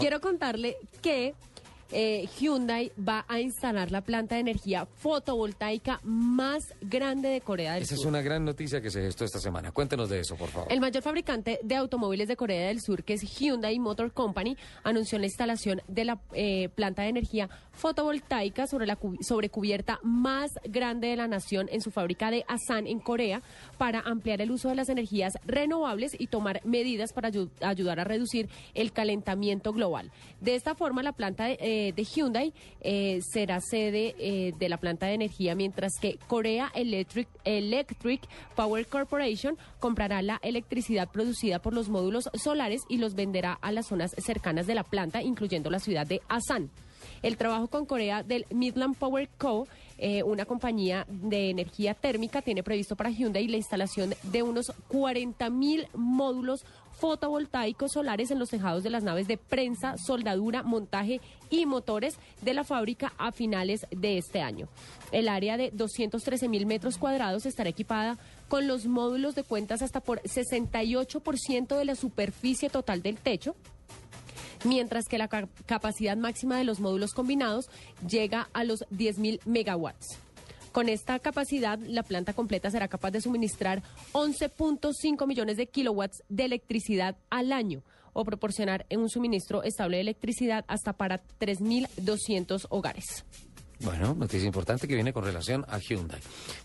Quiero contarle que eh, Hyundai va a instalar la planta de energía fotovoltaica más grande de Corea del Esa Sur. es una gran noticia que se gestó esta semana. Cuéntenos de eso, por favor. El mayor fabricante de automóviles de Corea del Sur, que es Hyundai Motor Company, anunció la instalación de la eh, planta de energía fotovoltaica sobre la cu- sobre cubierta más grande de la nación en su fábrica de Asan, en Corea, para ampliar el uso de las energías renovables y tomar medidas para ayu- ayudar a reducir el calentamiento global. De esta forma, la planta de, eh, de Hyundai eh, será sede eh, de la planta de energía, mientras que Korea Electric, Electric Power Corporation comprará la electricidad producida por los módulos solares y los venderá a las zonas cercanas de la planta, incluyendo la ciudad de Asan. El trabajo con Corea del Midland Power Co., eh, una compañía de energía térmica, tiene previsto para Hyundai la instalación de unos 40 mil módulos fotovoltaicos solares en los tejados de las naves de prensa, soldadura, montaje y motores de la fábrica a finales de este año. El área de 213 mil metros cuadrados estará equipada con los módulos de cuentas hasta por 68% de la superficie total del techo mientras que la ca- capacidad máxima de los módulos combinados llega a los 10.000 megawatts. Con esta capacidad, la planta completa será capaz de suministrar 11.5 millones de kilowatts de electricidad al año o proporcionar en un suministro estable de electricidad hasta para 3.200 hogares. Bueno, noticia importante que viene con relación a Hyundai.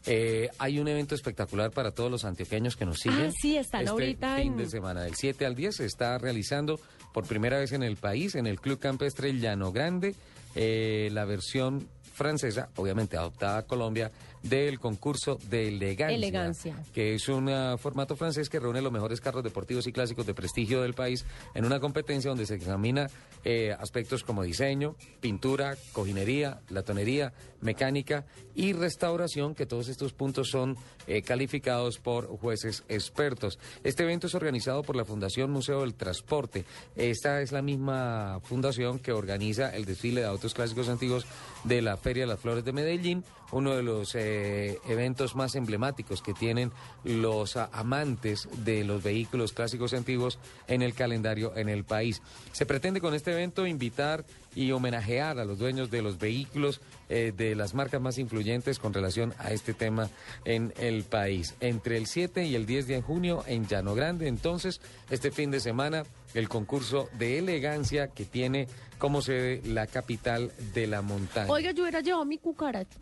Eh, hay un evento espectacular para todos los antioqueños que nos siguen. Ah, sí, están este ahorita fin en- de semana, del 7 al 10, se está realizando por primera vez en el país, en el Club Campestre Llano Grande, eh, la versión francesa, obviamente adoptada a Colombia, del concurso de elegancia. Elegancia. Que es un ah, formato francés que reúne los mejores carros deportivos y clásicos de prestigio del país en una competencia donde se examina eh, aspectos como diseño, pintura, cojinería, latonería, mecánica y restauración, que todos estos puntos son eh, calificados por jueces expertos. Este evento es organizado por la Fundación Museo del Transporte. Esta es la misma fundación que organiza el desfile de autos clásicos antiguos de la Feria de las Flores de Medellín, uno de los eh, eventos más emblemáticos que tienen los amantes de los vehículos clásicos antiguos en el calendario en el país. Se pretende con este evento invitar y homenajear a los dueños de los vehículos eh, de las marcas más influyentes con relación a este tema en el país. Entre el 7 y el 10 de junio en Llano Grande, entonces, este fin de semana, el concurso de elegancia que tiene como sede la capital de la montaña. Oiga, yo hubiera llevado mi cucaracha.